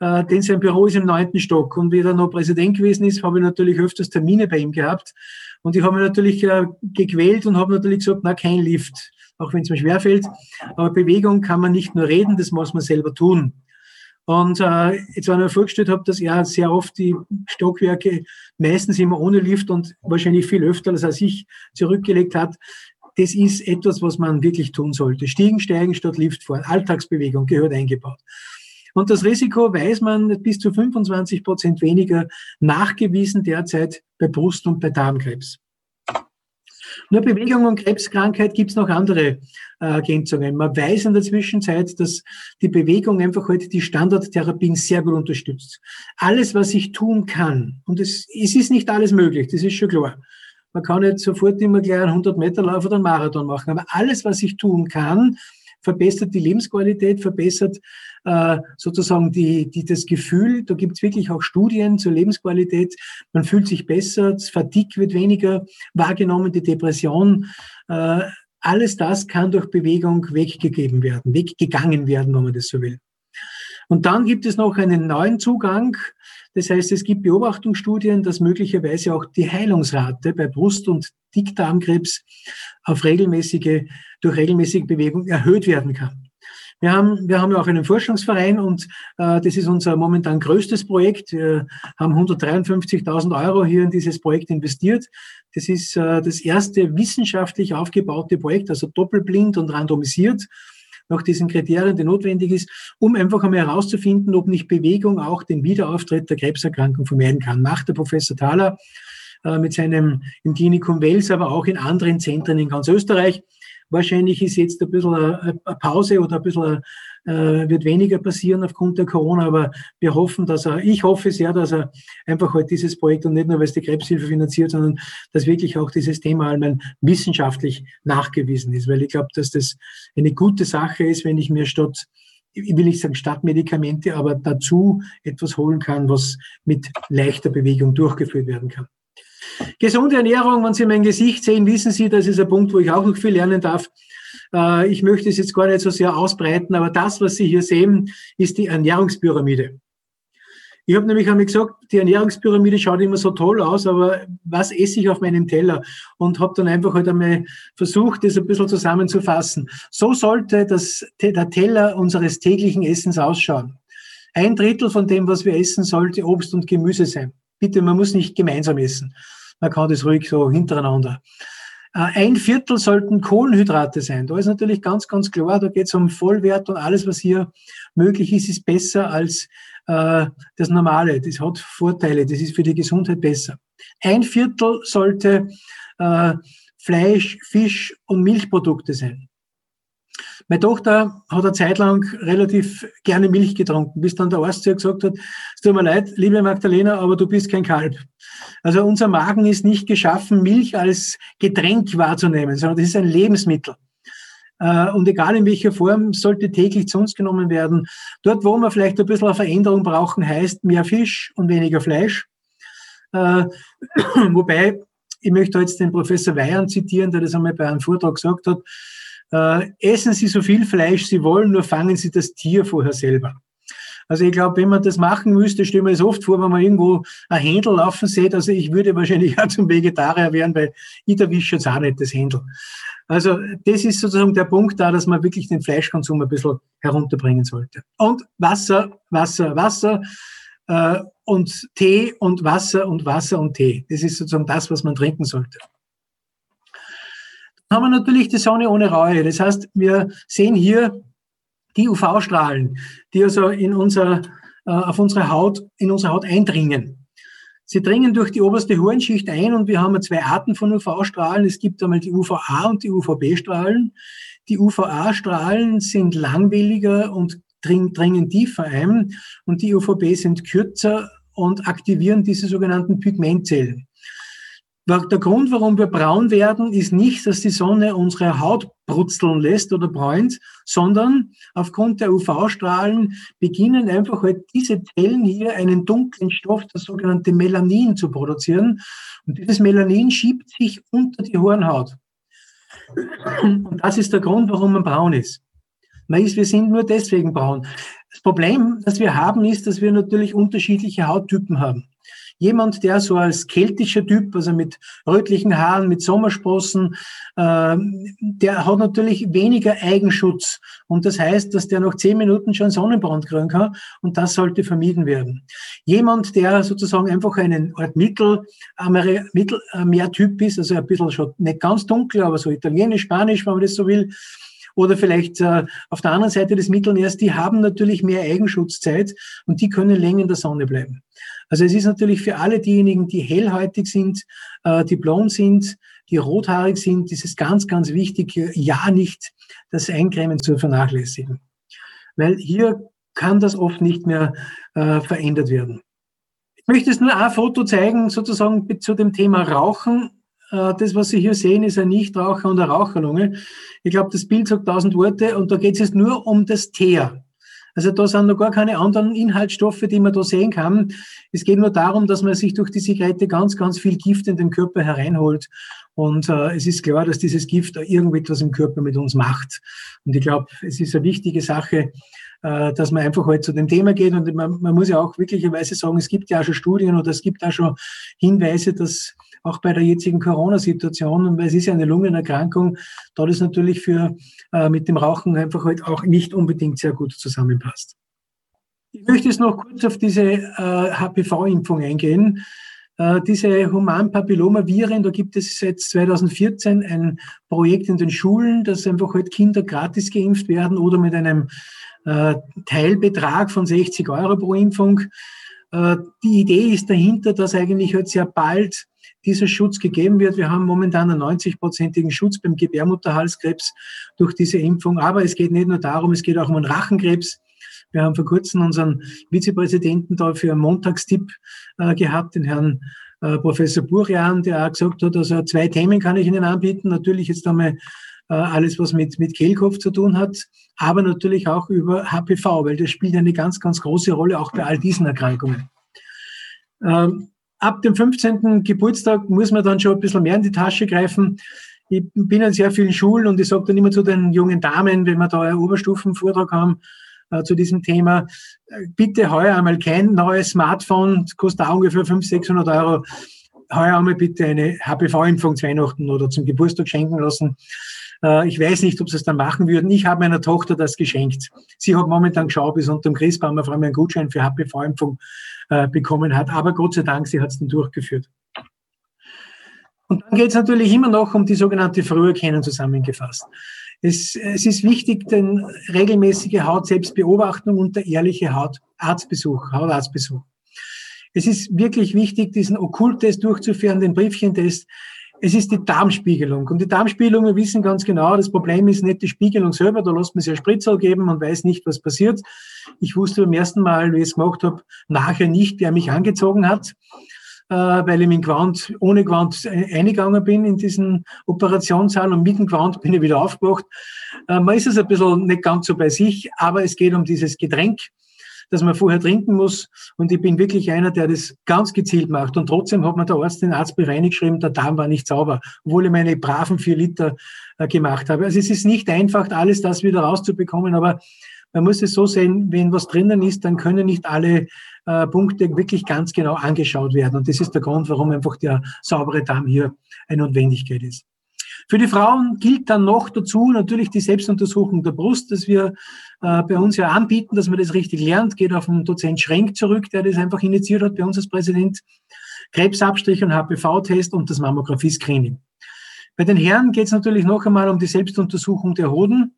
äh, denn sein Büro ist im neunten Stock und wie er noch Präsident gewesen ist, habe ich natürlich öfters Termine bei ihm gehabt und ich habe mich natürlich äh, gequält und habe natürlich gesagt, na, kein Lift, auch wenn es mir schwerfällt. Aber Bewegung kann man nicht nur reden, das muss man selber tun. Und äh, jetzt, wenn ich mir vorgestellt habe, dass er sehr oft die Stockwerke meistens immer ohne Lift und wahrscheinlich viel öfter als er sich zurückgelegt hat, das ist etwas, was man wirklich tun sollte. Stiegen, steigen statt Lift fahren. Alltagsbewegung gehört eingebaut. Und das Risiko weiß man bis zu 25 Prozent weniger nachgewiesen derzeit bei Brust- und bei Darmkrebs. Nur Bewegung und Krebskrankheit gibt es noch andere äh, Ergänzungen. Man weiß in der Zwischenzeit, dass die Bewegung einfach heute die Standardtherapien sehr gut unterstützt. Alles, was ich tun kann, und es, es ist nicht alles möglich, das ist schon klar. Man kann nicht sofort immer gleich einen 100 Meter Lauf oder einen Marathon machen, aber alles, was ich tun kann, verbessert die Lebensqualität, verbessert äh, sozusagen die, die, das Gefühl. Da gibt es wirklich auch Studien zur Lebensqualität. Man fühlt sich besser, das Fatigue wird weniger wahrgenommen, die Depression. Äh, alles das kann durch Bewegung weggegeben werden, weggegangen werden, wenn man das so will. Und dann gibt es noch einen neuen Zugang. Das heißt, es gibt Beobachtungsstudien, dass möglicherweise auch die Heilungsrate bei Brust- und Dickdarmkrebs auf regelmäßige, durch regelmäßige Bewegung erhöht werden kann. Wir haben, wir haben ja auch einen Forschungsverein und äh, das ist unser momentan größtes Projekt. Wir haben 153.000 Euro hier in dieses Projekt investiert. Das ist äh, das erste wissenschaftlich aufgebaute Projekt, also doppelblind und randomisiert nach diesen Kriterien, die notwendig ist, um einfach einmal herauszufinden, ob nicht Bewegung auch den Wiederauftritt der Krebserkrankung vermeiden kann. Macht der Professor Thaler äh, mit seinem im Klinikum Wels, aber auch in anderen Zentren in ganz Österreich. Wahrscheinlich ist jetzt ein bisschen eine Pause oder ein bisschen äh, wird weniger passieren aufgrund der Corona, aber wir hoffen, dass er, ich hoffe sehr, dass er einfach halt dieses Projekt und nicht nur, weil es die Krebshilfe finanziert, sondern dass wirklich auch dieses Thema allgemein wissenschaftlich nachgewiesen ist, weil ich glaube, dass das eine gute Sache ist, wenn ich mir statt ich will nicht sagen Stadtmedikamente, aber dazu etwas holen kann, was mit leichter Bewegung durchgeführt werden kann. Gesunde Ernährung, wenn Sie mein Gesicht sehen, wissen Sie, das ist ein Punkt, wo ich auch noch viel lernen darf. Äh, ich möchte es jetzt gar nicht so sehr ausbreiten, aber das, was Sie hier sehen, ist die Ernährungspyramide. Ich habe nämlich einmal gesagt, die Ernährungspyramide schaut immer so toll aus, aber was esse ich auf meinem Teller? Und habe dann einfach halt einmal versucht, das ein bisschen zusammenzufassen. So sollte das, der Teller unseres täglichen Essens ausschauen. Ein Drittel von dem, was wir essen, sollte Obst und Gemüse sein. Bitte, man muss nicht gemeinsam essen. Man kann das ruhig so hintereinander. Äh, ein Viertel sollten Kohlenhydrate sein. Da ist natürlich ganz, ganz klar, da geht es um Vollwert und alles, was hier möglich ist, ist besser als äh, das Normale. Das hat Vorteile, das ist für die Gesundheit besser. Ein Viertel sollte äh, Fleisch, Fisch und Milchprodukte sein. Meine Tochter hat eine Zeit lang relativ gerne Milch getrunken, bis dann der Arzt zu ihr gesagt hat, es tut mir leid, liebe Magdalena, aber du bist kein Kalb. Also unser Magen ist nicht geschaffen, Milch als Getränk wahrzunehmen, sondern das ist ein Lebensmittel. Äh, und egal in welcher Form, sollte täglich zu uns genommen werden. Dort, wo wir vielleicht ein bisschen eine Veränderung brauchen, heißt mehr Fisch und weniger Fleisch. Äh, wobei, ich möchte jetzt den Professor Weyern zitieren, der das einmal bei einem Vortrag gesagt hat, äh, essen Sie so viel Fleisch Sie wollen, nur fangen Sie das Tier vorher selber. Also ich glaube, wenn man das machen müsste, stelle mir das oft vor, wenn man irgendwo ein Händel laufen sieht. Also ich würde wahrscheinlich auch zum Vegetarier werden, weil ich erwische jetzt auch nicht das Händel. Also das ist sozusagen der Punkt da, dass man wirklich den Fleischkonsum ein bisschen herunterbringen sollte. Und Wasser, Wasser, Wasser äh, und Tee und Wasser und Wasser und Tee. Das ist sozusagen das, was man trinken sollte. Haben wir natürlich die Sonne ohne Reue. Das heißt, wir sehen hier die UV-Strahlen, die also in unser, äh, auf unsere Haut, in unsere Haut eindringen. Sie dringen durch die oberste Hornschicht ein und wir haben zwei Arten von UV-Strahlen. Es gibt einmal die UVA und die UVB-Strahlen. Die UVA-Strahlen sind langwelliger und dringen tiefer ein und die UVB sind kürzer und aktivieren diese sogenannten Pigmentzellen. Der Grund, warum wir braun werden, ist nicht, dass die Sonne unsere Haut brutzeln lässt oder bräunt, sondern aufgrund der UV-Strahlen beginnen einfach halt diese Zellen hier einen dunklen Stoff, das sogenannte Melanin, zu produzieren. Und dieses Melanin schiebt sich unter die Hornhaut. Und das ist der Grund, warum man braun ist. Man ist, wir sind nur deswegen braun. Das Problem, das wir haben, ist, dass wir natürlich unterschiedliche Hauttypen haben. Jemand, der so als keltischer Typ, also mit rötlichen Haaren, mit Sommersprossen, äh, der hat natürlich weniger Eigenschutz. Und das heißt, dass der nach zehn Minuten schon Sonnenbrand kriegen kann. Und das sollte vermieden werden. Jemand, der sozusagen einfach einen Art Mittel, Mittelmeertyp ist, also ein bisschen schon nicht ganz dunkel, aber so italienisch, spanisch, wenn man das so will, oder vielleicht äh, auf der anderen Seite des Mittelmeers, die haben natürlich mehr Eigenschutzzeit und die können länger in der Sonne bleiben. Also es ist natürlich für alle diejenigen, die hellhäutig sind, äh, die blond sind, die rothaarig sind, ist es ganz, ganz wichtig, ja nicht das Eincremen zu vernachlässigen. Weil hier kann das oft nicht mehr äh, verändert werden. Ich möchte jetzt nur ein Foto zeigen, sozusagen zu dem Thema Rauchen. Äh, das, was Sie hier sehen, ist ein Nichtraucher und eine Raucherlunge. Ich glaube, das Bild sagt tausend Worte und da geht es jetzt nur um das Teer. Also da sind noch gar keine anderen Inhaltsstoffe, die man da sehen kann. Es geht nur darum, dass man sich durch die Zigarette ganz, ganz viel Gift in den Körper hereinholt. Und äh, es ist klar, dass dieses Gift irgendetwas im Körper mit uns macht. Und ich glaube, es ist eine wichtige Sache, äh, dass man einfach halt zu dem Thema geht. Und man, man muss ja auch wirklicherweise sagen, es gibt ja auch schon Studien oder es gibt auch schon Hinweise, dass auch bei der jetzigen Corona-Situation, weil es ist ja eine Lungenerkrankung, da das natürlich für äh, mit dem Rauchen einfach halt auch nicht unbedingt sehr gut zusammenpasst. Ich möchte jetzt noch kurz auf diese äh, HPV-Impfung eingehen. Äh, diese Humanpapillomaviren, da gibt es seit 2014 ein Projekt in den Schulen, dass einfach halt Kinder gratis geimpft werden oder mit einem äh, Teilbetrag von 60 Euro pro Impfung. Äh, die Idee ist dahinter, dass eigentlich halt sehr bald dieser Schutz gegeben wird. Wir haben momentan einen 90-prozentigen Schutz beim Gebärmutterhalskrebs durch diese Impfung. Aber es geht nicht nur darum, es geht auch um einen Rachenkrebs. Wir haben vor kurzem unseren Vizepräsidenten da für einen Montagstipp äh, gehabt, den Herrn äh, Professor Burjan, der auch gesagt hat, also zwei Themen kann ich Ihnen anbieten. Natürlich jetzt einmal äh, alles, was mit, mit Kehlkopf zu tun hat, aber natürlich auch über HPV, weil das spielt eine ganz, ganz große Rolle auch bei all diesen Erkrankungen. Ähm, ab dem 15. Geburtstag muss man dann schon ein bisschen mehr in die Tasche greifen. Ich bin in sehr vielen Schulen und ich sage dann immer zu den jungen Damen, wenn wir da einen Oberstufenvortrag haben äh, zu diesem Thema, äh, bitte heuer einmal kein neues Smartphone, kostet auch ungefähr 500, 600 Euro. Heuer einmal bitte eine HPV-Impfung zu Weihnachten oder zum Geburtstag schenken lassen. Äh, ich weiß nicht, ob sie es dann machen würden. Ich habe meiner Tochter das geschenkt. Sie hat momentan geschaut, bis unter dem Christbaum auf einmal einen Gutschein für HPV-Impfung äh, bekommen hat. Aber Gott sei Dank, sie hat es dann durchgeführt. Und dann geht es natürlich immer noch um die sogenannte Früherkennung zusammengefasst. Es, es ist wichtig, denn regelmäßige Hautselbstbeobachtung und der ehrliche Hautarztbesuch, Hautarztbesuch. Es ist wirklich wichtig, diesen Okkulttest durchzuführen, den Briefchentest. Es ist die Darmspiegelung. Und die Darmspiegelung, wir wissen ganz genau, das Problem ist nicht die Spiegelung selber, da lässt man sich ein Spritzel geben und weiß nicht, was passiert. Ich wusste beim ersten Mal, wie ich es gemacht habe, nachher nicht, wer mich angezogen hat, äh, weil ich mit Gewand, ohne Gewand eingegangen bin in diesen Operationssaal und mit dem Gewand bin ich wieder aufgewacht. Äh, man ist es ein bisschen nicht ganz so bei sich, aber es geht um dieses Getränk das man vorher trinken muss. Und ich bin wirklich einer, der das ganz gezielt macht. Und trotzdem hat mir der Arzt den Arztbrief reingeschrieben, der Darm war nicht sauber, obwohl ich meine braven vier Liter äh, gemacht habe. Also es ist nicht einfach, alles das wieder rauszubekommen, aber man muss es so sehen, wenn was drinnen ist, dann können nicht alle äh, Punkte wirklich ganz genau angeschaut werden. Und das ist der Grund, warum einfach der saubere Darm hier eine Notwendigkeit ist. Für die Frauen gilt dann noch dazu natürlich die Selbstuntersuchung der Brust, dass wir äh, bei uns ja anbieten, dass man das richtig lernt. Geht auf den Dozent Schrenk zurück, der das einfach initiiert hat bei uns als Präsident. Krebsabstrich und HPV-Test und das Mammographie-Screening. Bei den Herren geht es natürlich noch einmal um die Selbstuntersuchung der Hoden.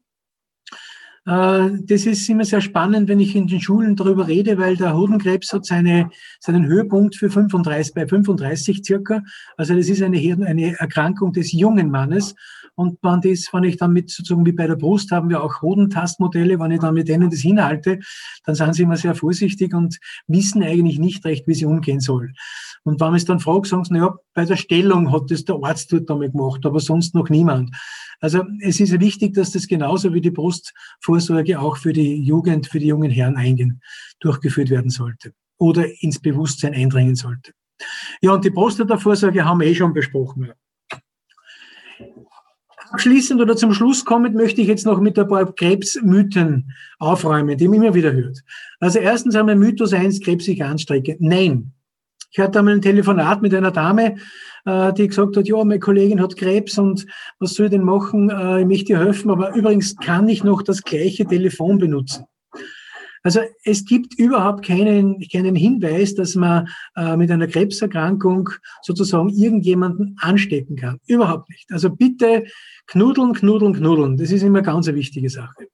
Äh, das ist immer sehr spannend, wenn ich in den Schulen darüber rede, weil der Hodenkrebs hat seine, seinen Höhepunkt für 35, bei 35 circa. Also das ist eine, eine Erkrankung des jungen Mannes. Und wenn, das, wenn ich dann mit sozusagen wie bei der Brust haben wir auch Hodentastmodelle, wenn ich dann mit denen das hinhalte, dann sind sie immer sehr vorsichtig und wissen eigentlich nicht recht, wie sie umgehen soll. Und wenn man es dann fragt, sagen sie, naja, bei der Stellung hat das der Arzt dort einmal gemacht, aber sonst noch niemand. Also es ist wichtig, dass das genauso wie die Brustvorsorge auch für die Jugend, für die jungen Herren eingehen, durchgeführt werden sollte oder ins Bewusstsein eindringen sollte. Ja, und die Prostatavorsorge haben wir eh schon besprochen. Abschließend oder zum Schluss kommend möchte ich jetzt noch mit ein paar Krebsmythen aufräumen, die man immer wieder hört. Also erstens haben wir Mythos 1, Krebs sich anstrecken. Nein. Ich hatte einmal ein Telefonat mit einer Dame, äh, die gesagt hat, ja, meine Kollegin hat Krebs und was soll ich denn machen? Äh, ich möchte ihr helfen, aber übrigens kann ich noch das gleiche Telefon benutzen. Also es gibt überhaupt keinen, keinen Hinweis, dass man äh, mit einer Krebserkrankung sozusagen irgendjemanden anstecken kann. Überhaupt nicht. Also bitte knudeln, knudeln, knudeln. Das ist immer ganz eine wichtige Sache.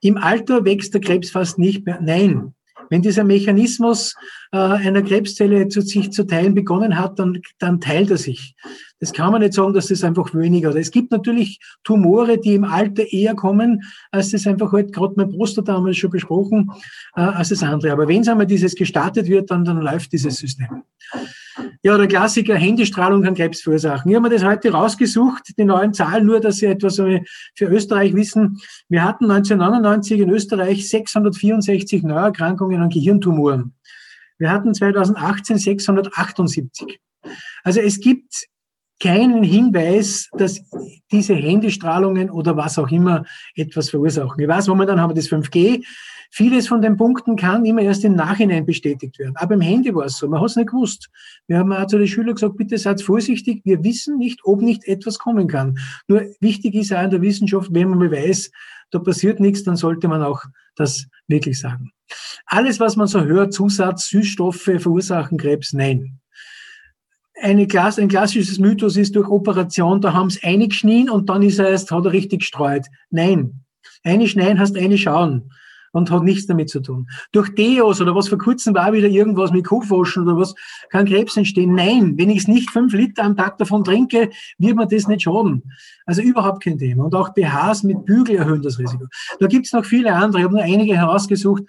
Im Alter wächst der Krebs fast nicht mehr. Nein, wenn dieser Mechanismus äh, einer Krebszelle zu sich zu teilen begonnen hat, dann, dann teilt er sich. Das kann man nicht sagen, dass das einfach weniger. Oder es gibt natürlich Tumore, die im Alter eher kommen, als das einfach halt, gerade mein Prostata haben wir schon besprochen, äh, als das andere. Aber wenn es einmal dieses gestartet wird, dann, dann läuft dieses System. Ja, der Klassiker, Handystrahlung kann Krebs verursachen. Ich habe mir das heute rausgesucht, die neuen Zahlen, nur dass Sie etwas für Österreich wissen. Wir hatten 1999 in Österreich 664 Neuerkrankungen an Gehirntumoren. Wir hatten 2018 678. Also es gibt keinen Hinweis, dass diese Handystrahlungen oder was auch immer etwas verursachen. Ich weiß, momentan haben wir das 5G. Vieles von den Punkten kann immer erst im Nachhinein bestätigt werden. Aber im Handy war es so, man hat es nicht gewusst. Wir haben auch zu den Schülern gesagt, bitte seid vorsichtig, wir wissen nicht, ob nicht etwas kommen kann. Nur wichtig ist auch in der Wissenschaft, wenn man mal weiß, da passiert nichts, dann sollte man auch das wirklich sagen. Alles, was man so hört, Zusatz, Süßstoffe verursachen Krebs, nein. Eine Klasse, ein klassisches Mythos ist durch Operation, da haben sie eingeschnien und dann ist er erst, hat er richtig gestreut. Nein. Eine schneien hast eine schauen und hat nichts damit zu tun. Durch Deos oder was vor kurzem war wieder irgendwas mit Kopfwaschen oder was, kann Krebs entstehen. Nein, wenn ich es nicht fünf Liter am Tag davon trinke, wird mir das nicht schaden. Also überhaupt kein Thema. Und auch BHs mit Bügel erhöhen das Risiko. Da gibt es noch viele andere. Ich habe nur einige herausgesucht.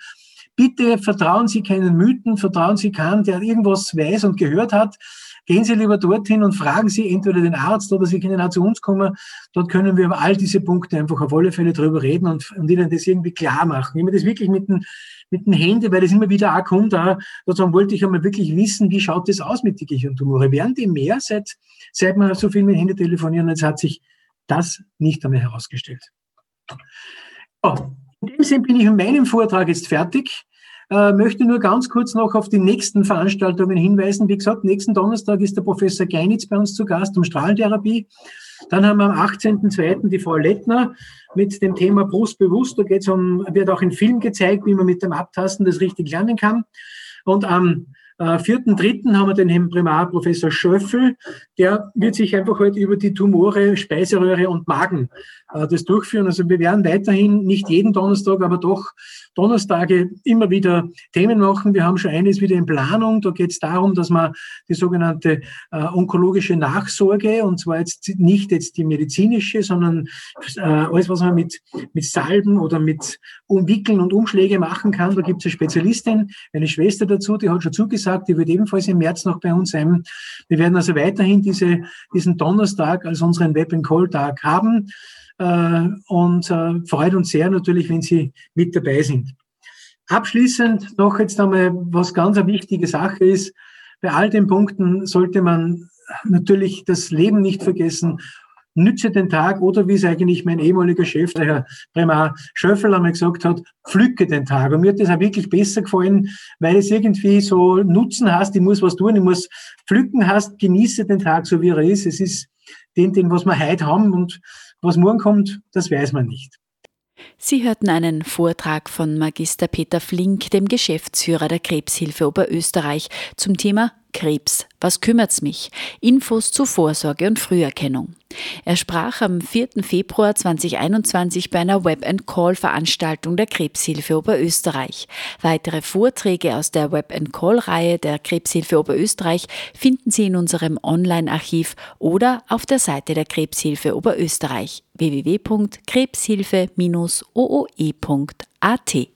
Bitte vertrauen Sie keinen Mythen, vertrauen Sie keinen, der irgendwas weiß und gehört hat. Gehen Sie lieber dorthin und fragen Sie entweder den Arzt oder Sie können auch zu uns kommen. Dort können wir über all diese Punkte einfach auf alle Fälle drüber reden und, und Ihnen das irgendwie klar machen. Ich meine das wirklich mit den, mit den Händen, weil das immer wieder auch kommt, da, dazu wollte ich einmal wirklich wissen, wie schaut das aus mit den Gehirntumore? Werden die mehr seit, seit wir so viel mit Händen telefonieren? Jetzt hat sich das nicht einmal herausgestellt. Oh, in dem Sinne bin ich in meinem Vortrag jetzt fertig. Äh, möchte nur ganz kurz noch auf die nächsten Veranstaltungen hinweisen. Wie gesagt, nächsten Donnerstag ist der Professor Geinitz bei uns zu Gast um Strahlentherapie. Dann haben wir am 18.02. die Frau Lettner mit dem Thema Brustbewusst. Da geht's um, wird auch ein Film gezeigt, wie man mit dem Abtasten das richtig lernen kann. Und am äh, vierten, dritten haben wir den Herrn Primar Professor Schöffel, der wird sich einfach heute über die Tumore, Speiseröhre und Magen das durchführen. Also wir werden weiterhin nicht jeden Donnerstag, aber doch Donnerstage immer wieder Themen machen. Wir haben schon eines wieder in Planung. Da geht es darum, dass man die sogenannte äh, onkologische Nachsorge, und zwar jetzt nicht jetzt die medizinische, sondern äh, alles, was man mit, mit Salben oder mit Umwickeln und Umschläge machen kann. Da gibt es eine Spezialistin, eine Schwester dazu, die hat schon zugesagt, die wird ebenfalls im März noch bei uns sein. Wir werden also weiterhin diese, diesen Donnerstag als unseren Web Call Tag haben äh, und äh, freut uns sehr natürlich, wenn Sie mit dabei sind. Abschließend noch jetzt einmal, was ganz eine wichtige Sache ist. Bei all den Punkten sollte man natürlich das Leben nicht vergessen. Nütze den Tag oder wie es eigentlich mein ehemaliger Chef, der Herr Bremer Schöffel, einmal gesagt hat, pflücke den Tag. Und mir hat das auch wirklich besser gefallen, weil es irgendwie so Nutzen hast, ich muss was tun, ich muss pflücken hast, genieße den Tag so wie er ist. Es ist den, den was wir heute haben und was morgen kommt, das weiß man nicht. Sie hörten einen Vortrag von Magister Peter Flink, dem Geschäftsführer der Krebshilfe Oberösterreich, zum Thema Krebs, was kümmert's mich? Infos zu Vorsorge und Früherkennung. Er sprach am 4. Februar 2021 bei einer Web Call Veranstaltung der Krebshilfe Oberösterreich. Weitere Vorträge aus der Web Call Reihe der Krebshilfe Oberösterreich finden Sie in unserem Online-Archiv oder auf der Seite der Krebshilfe Oberösterreich www.krebshilfe-ooe.at.